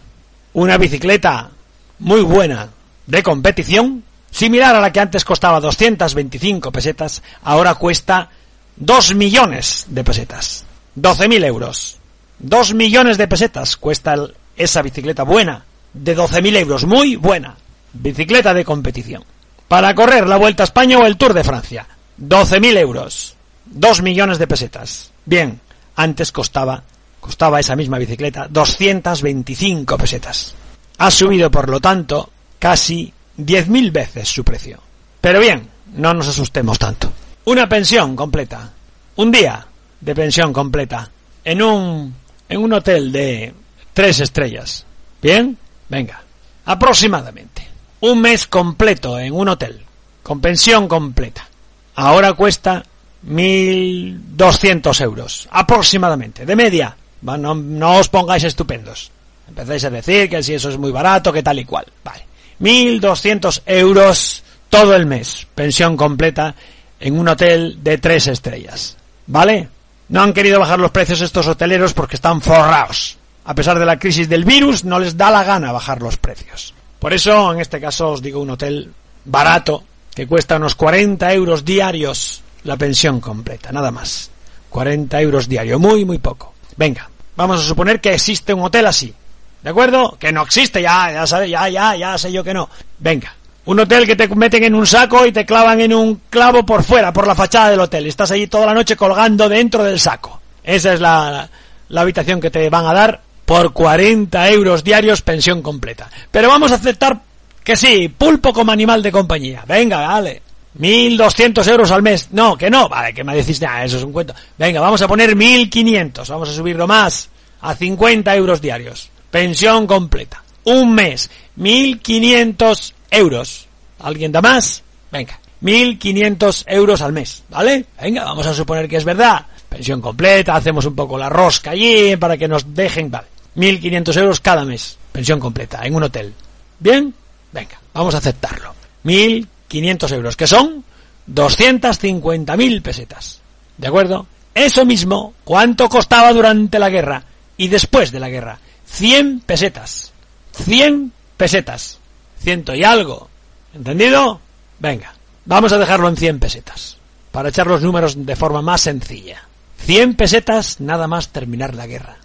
una bicicleta muy buena de competición, similar a la que antes costaba 225 pesetas, ahora cuesta 2 millones de pesetas. 12.000 euros. 2 millones de pesetas cuesta esa bicicleta buena, de 12.000 euros, muy buena. Bicicleta de competición. Para correr la Vuelta a España o el Tour de Francia. 12.000 euros. 2 millones de pesetas. Bien, antes costaba, costaba esa misma bicicleta 225 pesetas. Ha subido, por lo tanto, casi 10.000 veces su precio. Pero bien, no nos asustemos tanto. Una pensión completa. Un día de pensión completa. En un, en un hotel de tres estrellas. ¿Bien? Venga. Aproximadamente un mes completo en un hotel, con pensión completa. Ahora cuesta 1.200 euros, aproximadamente, de media. No, no os pongáis estupendos. Empezáis a decir que si eso es muy barato, que tal y cual. Vale. 1.200 euros todo el mes, pensión completa en un hotel de tres estrellas. ¿Vale? No han querido bajar los precios estos hoteleros porque están forrados. A pesar de la crisis del virus, no les da la gana bajar los precios. Por eso, en este caso, os digo un hotel barato, que cuesta unos 40 euros diarios la pensión completa, nada más. 40 euros diario, muy, muy poco. Venga, vamos a suponer que existe un hotel así. ¿De acuerdo? Que no existe, ya, ya sabe, ya, ya, ya sé yo que no. Venga. Un hotel que te meten en un saco y te clavan en un clavo por fuera, por la fachada del hotel. Estás allí toda la noche colgando dentro del saco. Esa es la, la habitación que te van a dar por 40 euros diarios pensión completa. Pero vamos a aceptar que sí, pulpo como animal de compañía. Venga, vale. 1.200 euros al mes. No, que no. Vale, que me decís, nada, eso es un cuento. Venga, vamos a poner 1.500. Vamos a subirlo más. A 50 euros diarios. Pensión completa. Un mes. 1.500 euros. ¿Alguien da más? Venga. 1.500 euros al mes. ¿Vale? Venga, vamos a suponer que es verdad. Pensión completa, hacemos un poco la rosca allí para que nos dejen. Vale. 1.500 euros cada mes, pensión completa, en un hotel. ¿Bien? Venga, vamos a aceptarlo. 1.500 euros, que son 250.000 pesetas. ¿De acuerdo? Eso mismo, ¿cuánto costaba durante la guerra y después de la guerra? 100 pesetas. 100 pesetas. Ciento y algo. ¿Entendido? Venga, vamos a dejarlo en 100 pesetas. Para echar los números de forma más sencilla. 100 pesetas nada más terminar la guerra.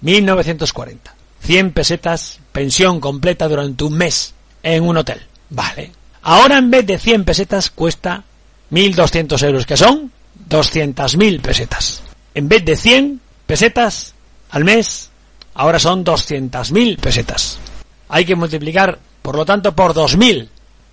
1940. 100 pesetas, pensión completa durante un mes en un hotel. Vale. Ahora en vez de 100 pesetas cuesta 1.200 euros, que son 200.000 pesetas. En vez de 100 pesetas al mes, ahora son 200.000 pesetas. Hay que multiplicar, por lo tanto, por 2.000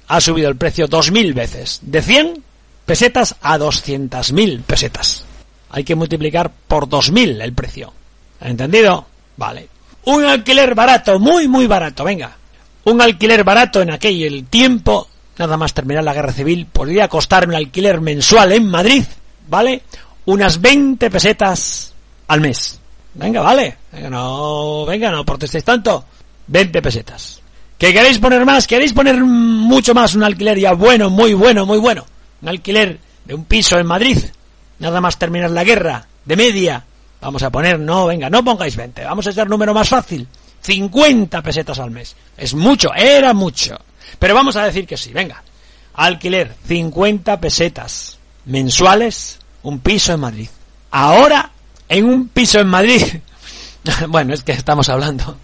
ha subido el precio 2.000 veces. De 100 pesetas a 200.000 pesetas. Hay que multiplicar por 2.000 el precio. ¿Entendido? Vale. Un alquiler barato, muy, muy barato, venga. Un alquiler barato en aquel tiempo, nada más terminar la guerra civil, podría costar un alquiler mensual en Madrid, ¿vale? Unas 20 pesetas al mes. Venga, vale. Venga, no, venga, no protestéis tanto. 20 pesetas. ¿Que queréis poner más? ¿Queréis poner mucho más un alquiler ya bueno, muy bueno, muy bueno? Un alquiler de un piso en Madrid. Nada más terminar la guerra. De media. Vamos a poner, no, venga, no pongáis 20. Vamos a hacer número más fácil. 50 pesetas al mes. Es mucho, era mucho. Pero vamos a decir que sí, venga. Alquiler, 50 pesetas mensuales, un piso en Madrid. Ahora, en un piso en Madrid. [LAUGHS] bueno, es que estamos hablando.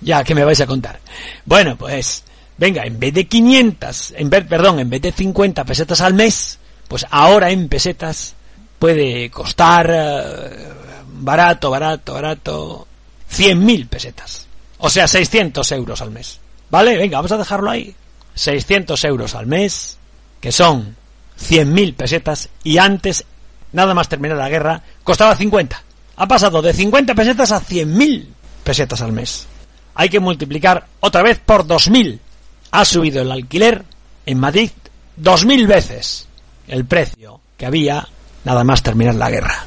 Ya, que me vais a contar? Bueno, pues, venga, en vez de 500, en vez, perdón, en vez de 50 pesetas al mes, pues ahora en pesetas puede costar eh, barato, barato, barato, 100.000 pesetas. O sea, 600 euros al mes. ¿Vale? Venga, vamos a dejarlo ahí. 600 euros al mes, que son 100.000 pesetas, y antes, nada más terminar la guerra, costaba 50. Ha pasado de 50 pesetas a 100.000 pesetas al mes. Hay que multiplicar otra vez por 2.000. Ha subido el alquiler en Madrid 2.000 veces el precio que había nada más terminar la guerra.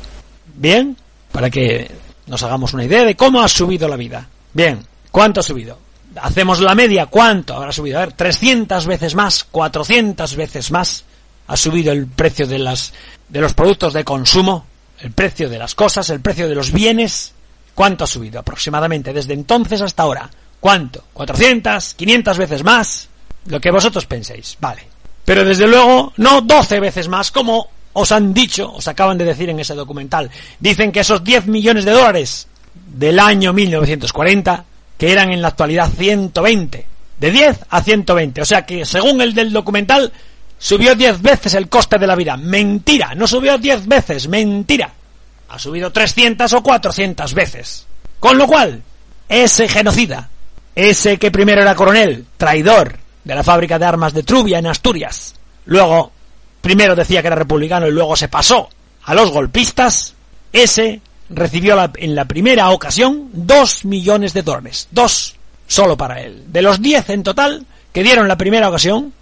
Bien, para que nos hagamos una idea de cómo ha subido la vida. Bien, ¿cuánto ha subido? Hacemos la media, ¿cuánto habrá subido? A ver, 300 veces más, 400 veces más ha subido el precio de las de los productos de consumo, el precio de las cosas, el precio de los bienes. ¿Cuánto ha subido aproximadamente desde entonces hasta ahora? ¿Cuánto? ¿400? ¿500 veces más? Lo que vosotros penséis, vale. Pero desde luego no 12 veces más como os han dicho, os acaban de decir en ese documental. Dicen que esos 10 millones de dólares del año 1940, que eran en la actualidad 120, de 10 a 120. O sea que según el del documental, subió 10 veces el coste de la vida. Mentira, no subió 10 veces, mentira. Ha subido 300 o 400 veces. Con lo cual, ese genocida, ese que primero era coronel, traidor de la fábrica de armas de Trubia en Asturias, luego primero decía que era republicano y luego se pasó a los golpistas, ese recibió la, en la primera ocasión dos millones de dólares. Dos solo para él. De los diez en total que dieron la primera ocasión,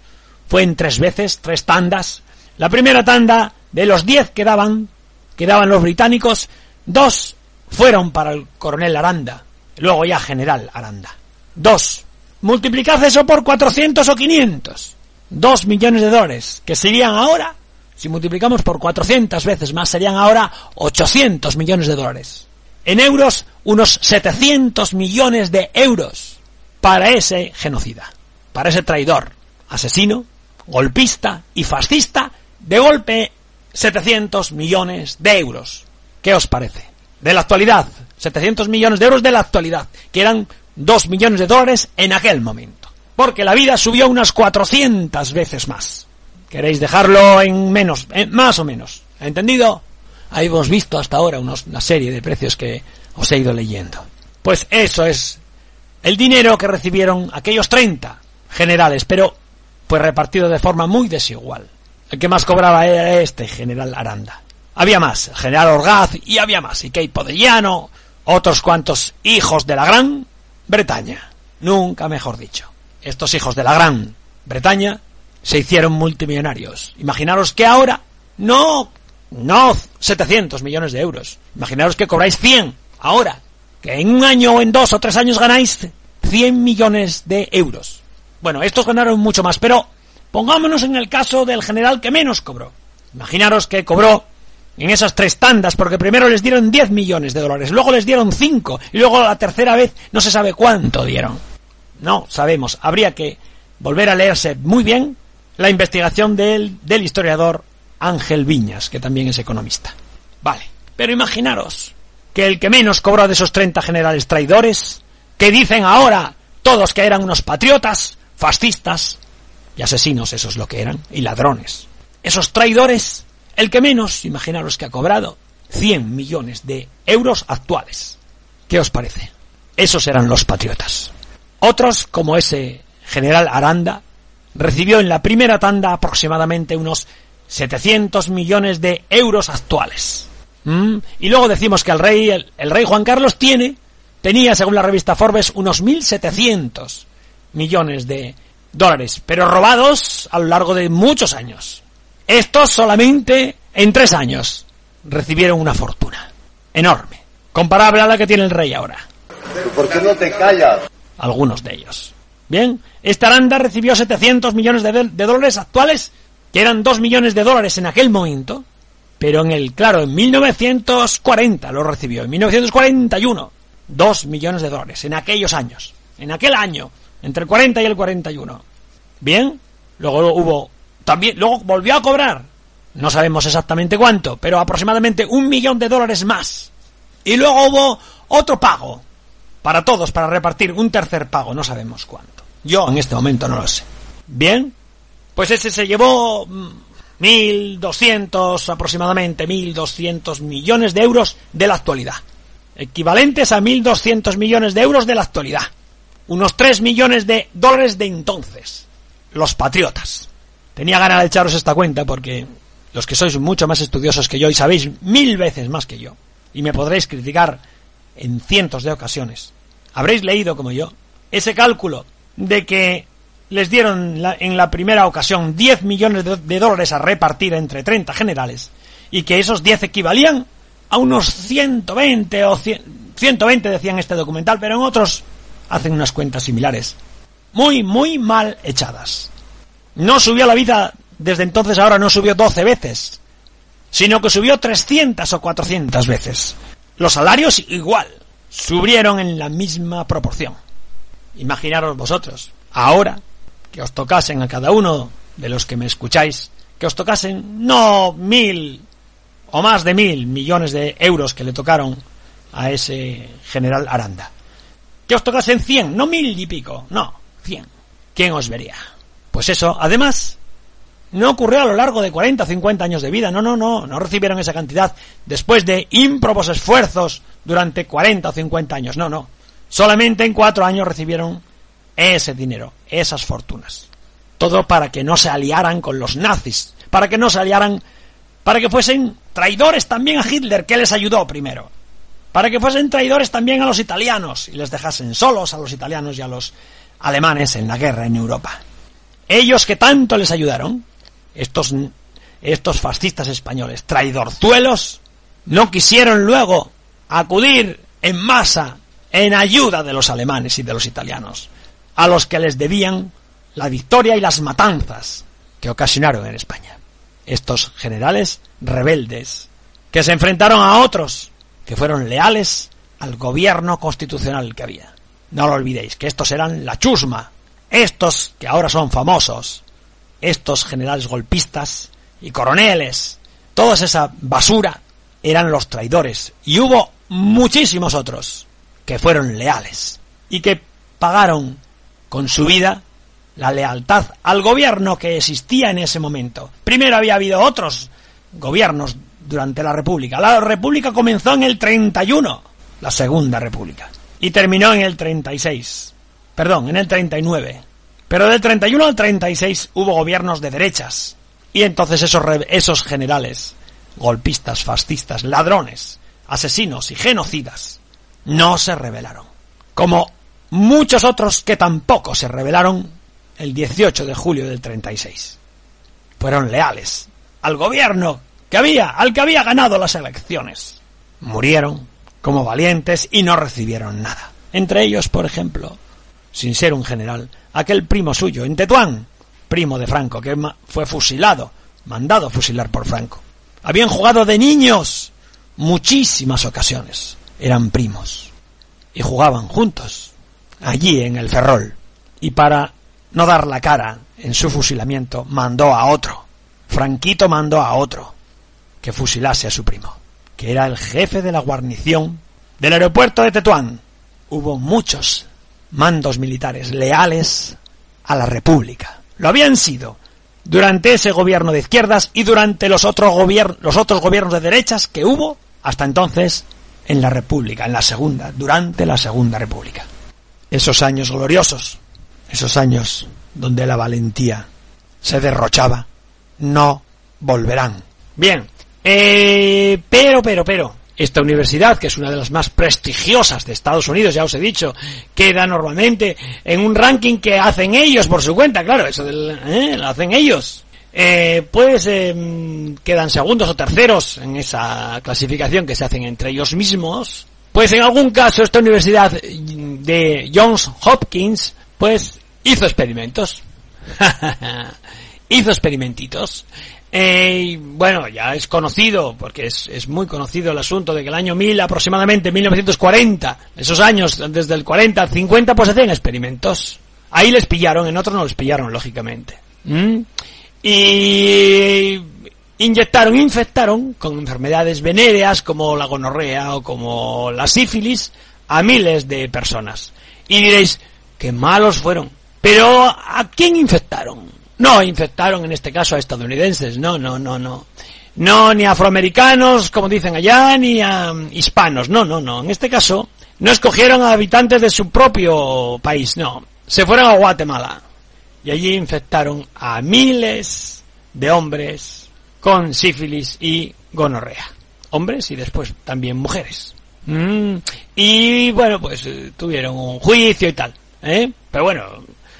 fue en tres veces, tres tandas. La primera tanda de los diez que daban, que daban los británicos, dos fueron para el coronel Aranda, luego ya general Aranda. Dos. Multiplicad eso por 400 o 500. 2 millones de dólares, que serían ahora, si multiplicamos por 400 veces más, serían ahora 800 millones de dólares. En euros, unos 700 millones de euros para ese genocida, para ese traidor, asesino, golpista y fascista, de golpe 700 millones de euros. ¿Qué os parece? De la actualidad, 700 millones de euros de la actualidad, que eran 2 millones de dólares en aquel momento porque la vida subió unas 400 veces más. ¿Queréis dejarlo en menos, en más o menos? ¿Entendido? Ahí hemos visto hasta ahora unos, una serie de precios que os he ido leyendo. Pues eso es el dinero que recibieron aquellos 30 generales, pero pues repartido de forma muy desigual. El que más cobraba era este general Aranda. Había más, el general Orgaz y había más, y Kei Podellano, otros cuantos hijos de la Gran Bretaña. Nunca mejor dicho estos hijos de la Gran Bretaña se hicieron multimillonarios. Imaginaros que ahora, no, no 700 millones de euros. Imaginaros que cobráis 100 ahora, que en un año o en dos o tres años ganáis 100 millones de euros. Bueno, estos ganaron mucho más, pero pongámonos en el caso del general que menos cobró. Imaginaros que cobró en esas tres tandas, porque primero les dieron 10 millones de dólares, luego les dieron 5, y luego la tercera vez no se sabe cuánto dieron. No sabemos. Habría que volver a leerse muy bien la investigación del, del historiador Ángel Viñas, que también es economista. Vale. Pero imaginaros que el que menos cobró de esos 30 generales traidores, que dicen ahora todos que eran unos patriotas, fascistas y asesinos, eso es lo que eran, y ladrones. Esos traidores, el que menos, imaginaros que ha cobrado 100 millones de euros actuales. ¿Qué os parece? Esos eran los patriotas. Otros, como ese general Aranda, recibió en la primera tanda aproximadamente unos 700 millones de euros actuales. ¿Mm? Y luego decimos que el rey, el, el rey Juan Carlos tiene, tenía, según la revista Forbes, unos 1.700 millones de dólares, pero robados a lo largo de muchos años. Estos solamente en tres años recibieron una fortuna enorme, comparable a la que tiene el rey ahora. ¿Por qué no te callas? Algunos de ellos. Bien, esta Aranda recibió 700 millones de, dólares actuales, que eran 2 millones de dólares en aquel momento, pero en el, claro, en 1940 lo recibió, en 1941, 2 millones de dólares, en aquellos años, en aquel año, entre el 40 y el 41. Bien, luego hubo, también, luego volvió a cobrar, no sabemos exactamente cuánto, pero aproximadamente un millón de dólares más. Y luego hubo otro pago, para todos, para repartir un tercer pago, no sabemos cuánto. Yo en este momento no lo sé. Bien, pues ese se llevó 1.200 aproximadamente, 1.200 millones de euros de la actualidad. Equivalentes a 1.200 millones de euros de la actualidad. Unos 3 millones de dólares de entonces. Los patriotas. Tenía ganas de echaros esta cuenta porque los que sois mucho más estudiosos que yo y sabéis mil veces más que yo, y me podréis criticar en cientos de ocasiones, habréis leído como yo ese cálculo de que les dieron en la primera ocasión 10 millones de, de, dólares a repartir entre 30 generales y que esos 10 equivalían a unos 120 o 100, 120 decían este documental, pero en otros hacen unas cuentas similares. Muy, muy mal echadas. No subió la vida desde entonces ahora no subió 12 veces, sino que subió 300 o 400 veces. Los salarios igual, subieron en la misma proporción. Imaginaros vosotros, ahora que os tocasen a cada uno de los que me escucháis, que os tocasen no mil o más de mil millones de euros que le tocaron a ese general Aranda. Que os tocasen cien, no mil y pico, no, cien. ¿Quién os vería? Pues eso, además, no ocurrió a lo largo de 40 o 50 años de vida, no, no, no, no recibieron esa cantidad después de ímprobos esfuerzos durante 40 o 50 años, no, no. Solamente en cuatro años recibieron ese dinero, esas fortunas. Todo para que no se aliaran con los nazis, para que no se aliaran, para que fuesen traidores también a Hitler, que les ayudó primero, para que fuesen traidores también a los italianos y les dejasen solos a los italianos y a los alemanes en la guerra en Europa. Ellos que tanto les ayudaron, estos, estos fascistas españoles, traidorzuelos, no quisieron luego acudir en masa en ayuda de los alemanes y de los italianos, a los que les debían la victoria y las matanzas que ocasionaron en España. Estos generales rebeldes, que se enfrentaron a otros, que fueron leales al gobierno constitucional que había. No lo olvidéis, que estos eran la chusma, estos que ahora son famosos, estos generales golpistas y coroneles, toda esa basura eran los traidores. Y hubo muchísimos otros que fueron leales y que pagaron con su vida la lealtad al gobierno que existía en ese momento. Primero había habido otros gobiernos durante la República. La República comenzó en el 31, la Segunda República, y terminó en el 36. Perdón, en el 39. Pero del 31 al 36 hubo gobiernos de derechas. Y entonces esos, esos generales, golpistas, fascistas, ladrones, asesinos y genocidas, no se rebelaron. Como muchos otros que tampoco se rebelaron el 18 de julio del 36. Fueron leales al gobierno que había, al que había ganado las elecciones. Murieron como valientes y no recibieron nada. Entre ellos, por ejemplo, sin ser un general, aquel primo suyo en Tetuán, primo de Franco, que fue fusilado, mandado a fusilar por Franco. Habían jugado de niños muchísimas ocasiones. Eran primos. Y jugaban juntos, allí en el Ferrol. Y para no dar la cara en su fusilamiento, mandó a otro. Franquito mandó a otro que fusilase a su primo, que era el jefe de la guarnición del aeropuerto de Tetuán. Hubo muchos mandos militares leales a la República. Lo habían sido durante ese gobierno de izquierdas y durante los otros, los otros gobiernos de derechas que hubo hasta entonces en la República, en la segunda, durante la Segunda República. Esos años gloriosos, esos años donde la valentía se derrochaba, no volverán. Bien, eh, pero, pero, pero, esta universidad, que es una de las más prestigiosas de Estados Unidos, ya os he dicho, queda normalmente en un ranking que hacen ellos por su cuenta, claro, eso del, ¿eh? lo hacen ellos. Eh, pues eh, quedan segundos o terceros en esa clasificación que se hacen entre ellos mismos. Pues en algún caso esta universidad de Johns Hopkins, pues hizo experimentos. [LAUGHS] hizo experimentitos. Eh, bueno, ya es conocido, porque es, es, muy conocido el asunto de que el año 1000, aproximadamente 1940, esos años, desde el 40 al 50, pues hacían experimentos. Ahí les pillaron, en otros no les pillaron, lógicamente. ¿Mm? Y inyectaron, infectaron con enfermedades venéreas como la gonorrea o como la sífilis a miles de personas. Y diréis, qué malos fueron. Pero ¿a quién infectaron? No infectaron en este caso a estadounidenses, no, no, no, no. No, ni afroamericanos, como dicen allá, ni a hispanos, no, no, no. En este caso, no escogieron a habitantes de su propio país, no. Se fueron a Guatemala. Y allí infectaron a miles de hombres con sífilis y gonorrea. Hombres y después también mujeres. Mm, y bueno, pues eh, tuvieron un juicio y tal. ¿eh? Pero bueno,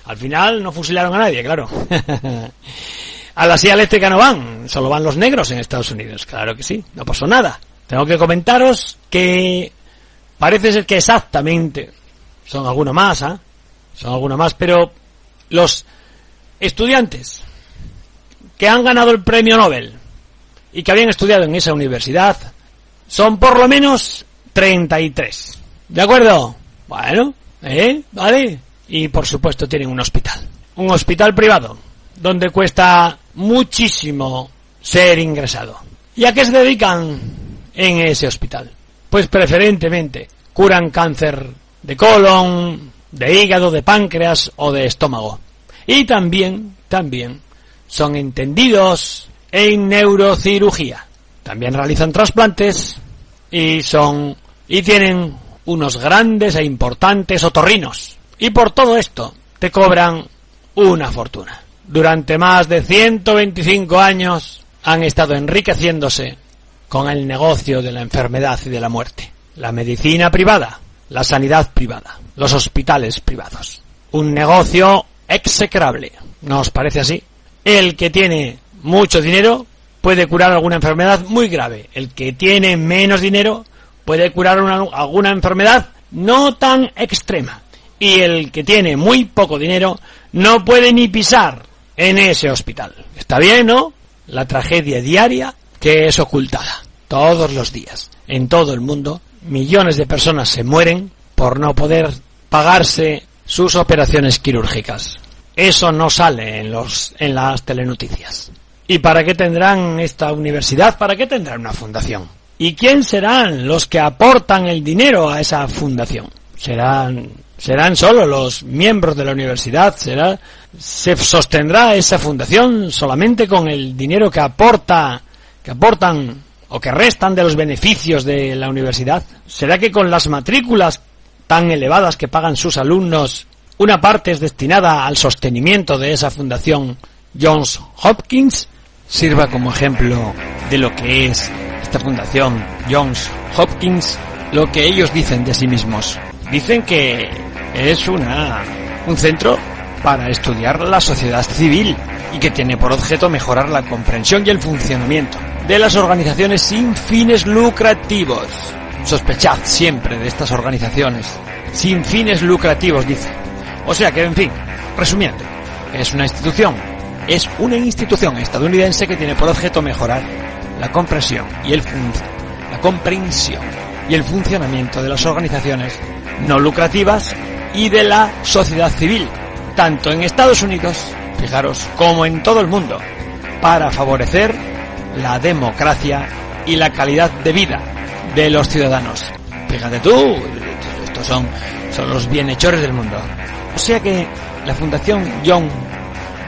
al final no fusilaron a nadie, claro. [LAUGHS] a la silla eléctrica no van, solo van los negros en Estados Unidos. Claro que sí, no pasó nada. Tengo que comentaros que parece ser que exactamente son algunos más, ¿ah? Son algunos más, pero los estudiantes que han ganado el premio Nobel y que habían estudiado en esa universidad son por lo menos 33. ¿De acuerdo? Bueno, ¿eh? ¿Vale? Y por supuesto tienen un hospital. Un hospital privado, donde cuesta muchísimo ser ingresado. ¿Y a qué se dedican en ese hospital? Pues preferentemente curan cáncer de colon, de hígado, de páncreas o de estómago. Y también, también, son entendidos en neurocirugía. También realizan trasplantes y son, y tienen unos grandes e importantes otorrinos. Y por todo esto te cobran una fortuna. Durante más de 125 años han estado enriqueciéndose con el negocio de la enfermedad y de la muerte. La medicina privada, la sanidad privada, los hospitales privados. Un negocio execrable. ¿No os parece así? El que tiene mucho dinero puede curar alguna enfermedad muy grave. El que tiene menos dinero puede curar una, alguna enfermedad no tan extrema. Y el que tiene muy poco dinero no puede ni pisar en ese hospital. ¿Está bien, no? La tragedia diaria que es ocultada. Todos los días. En todo el mundo, millones de personas se mueren por no poder pagarse sus operaciones quirúrgicas. Eso no sale en los en las telenoticias. ¿Y para qué tendrán esta universidad? ¿Para qué tendrán una fundación? ¿Y quién serán los que aportan el dinero a esa fundación? Serán serán solo los miembros de la universidad, será se sostendrá esa fundación solamente con el dinero que aporta que aportan o que restan de los beneficios de la universidad. ¿Será que con las matrículas tan elevadas que pagan sus alumnos, una parte es destinada al sostenimiento de esa fundación Johns Hopkins? Sirva como ejemplo de lo que es esta fundación Johns Hopkins, lo que ellos dicen de sí mismos. Dicen que es una un centro para estudiar la sociedad civil y que tiene por objeto mejorar la comprensión y el funcionamiento de las organizaciones sin fines lucrativos. Sospechad siempre de estas organizaciones sin fines lucrativos, dice. O sea que, en fin, resumiendo, es una institución, es una institución estadounidense que tiene por objeto mejorar la comprensión y el la comprensión y el funcionamiento de las organizaciones no lucrativas y de la sociedad civil, tanto en Estados Unidos, fijaros, como en todo el mundo, para favorecer la democracia y la calidad de vida de los ciudadanos. Fíjate tú, estos son, son los bienhechores del mundo. O sea que la Fundación John,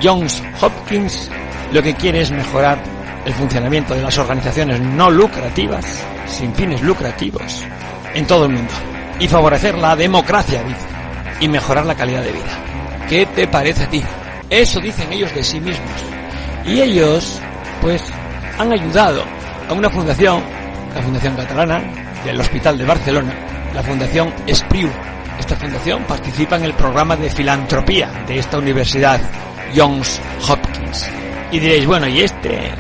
Johns Hopkins lo que quiere es mejorar el funcionamiento de las organizaciones no lucrativas, sin fines lucrativos, en todo el mundo. Y favorecer la democracia, y mejorar la calidad de vida. ¿Qué te parece a ti? Eso dicen ellos de sí mismos. Y ellos, pues, han ayudado a una fundación, la Fundación Catalana del Hospital de Barcelona, la Fundación Espriu. Esta fundación participa en el programa de filantropía de esta universidad, Johns Hopkins. Y diréis, bueno, y este,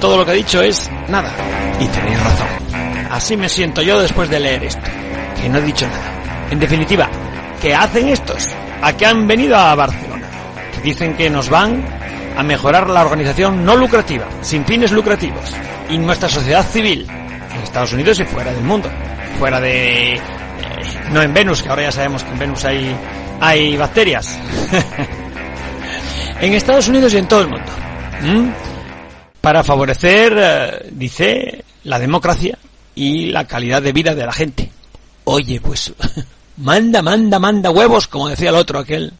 todo lo que ha dicho es nada. Y tenéis razón. Así me siento yo después de leer esto, que no he dicho nada. En definitiva, ¿qué hacen estos? ¿A qué han venido a Barcelona? Dicen que nos van a mejorar la organización no lucrativa, sin fines lucrativos, y nuestra sociedad civil, en Estados Unidos y fuera del mundo. Fuera de... eh, no en Venus, que ahora ya sabemos que en Venus hay, hay bacterias. [LAUGHS] en Estados Unidos y en todo el mundo. ¿Mm? Para favorecer, eh, dice, la democracia y la calidad de vida de la gente. Oye, pues, [LAUGHS] Manda, manda, manda huevos, como decía el otro aquel.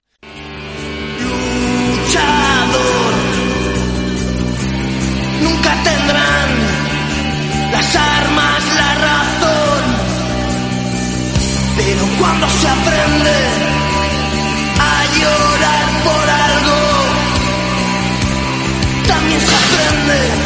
Luchador, nunca tendrán las armas, la razón, pero cuando se aprende a llorar por algo, también se aprende.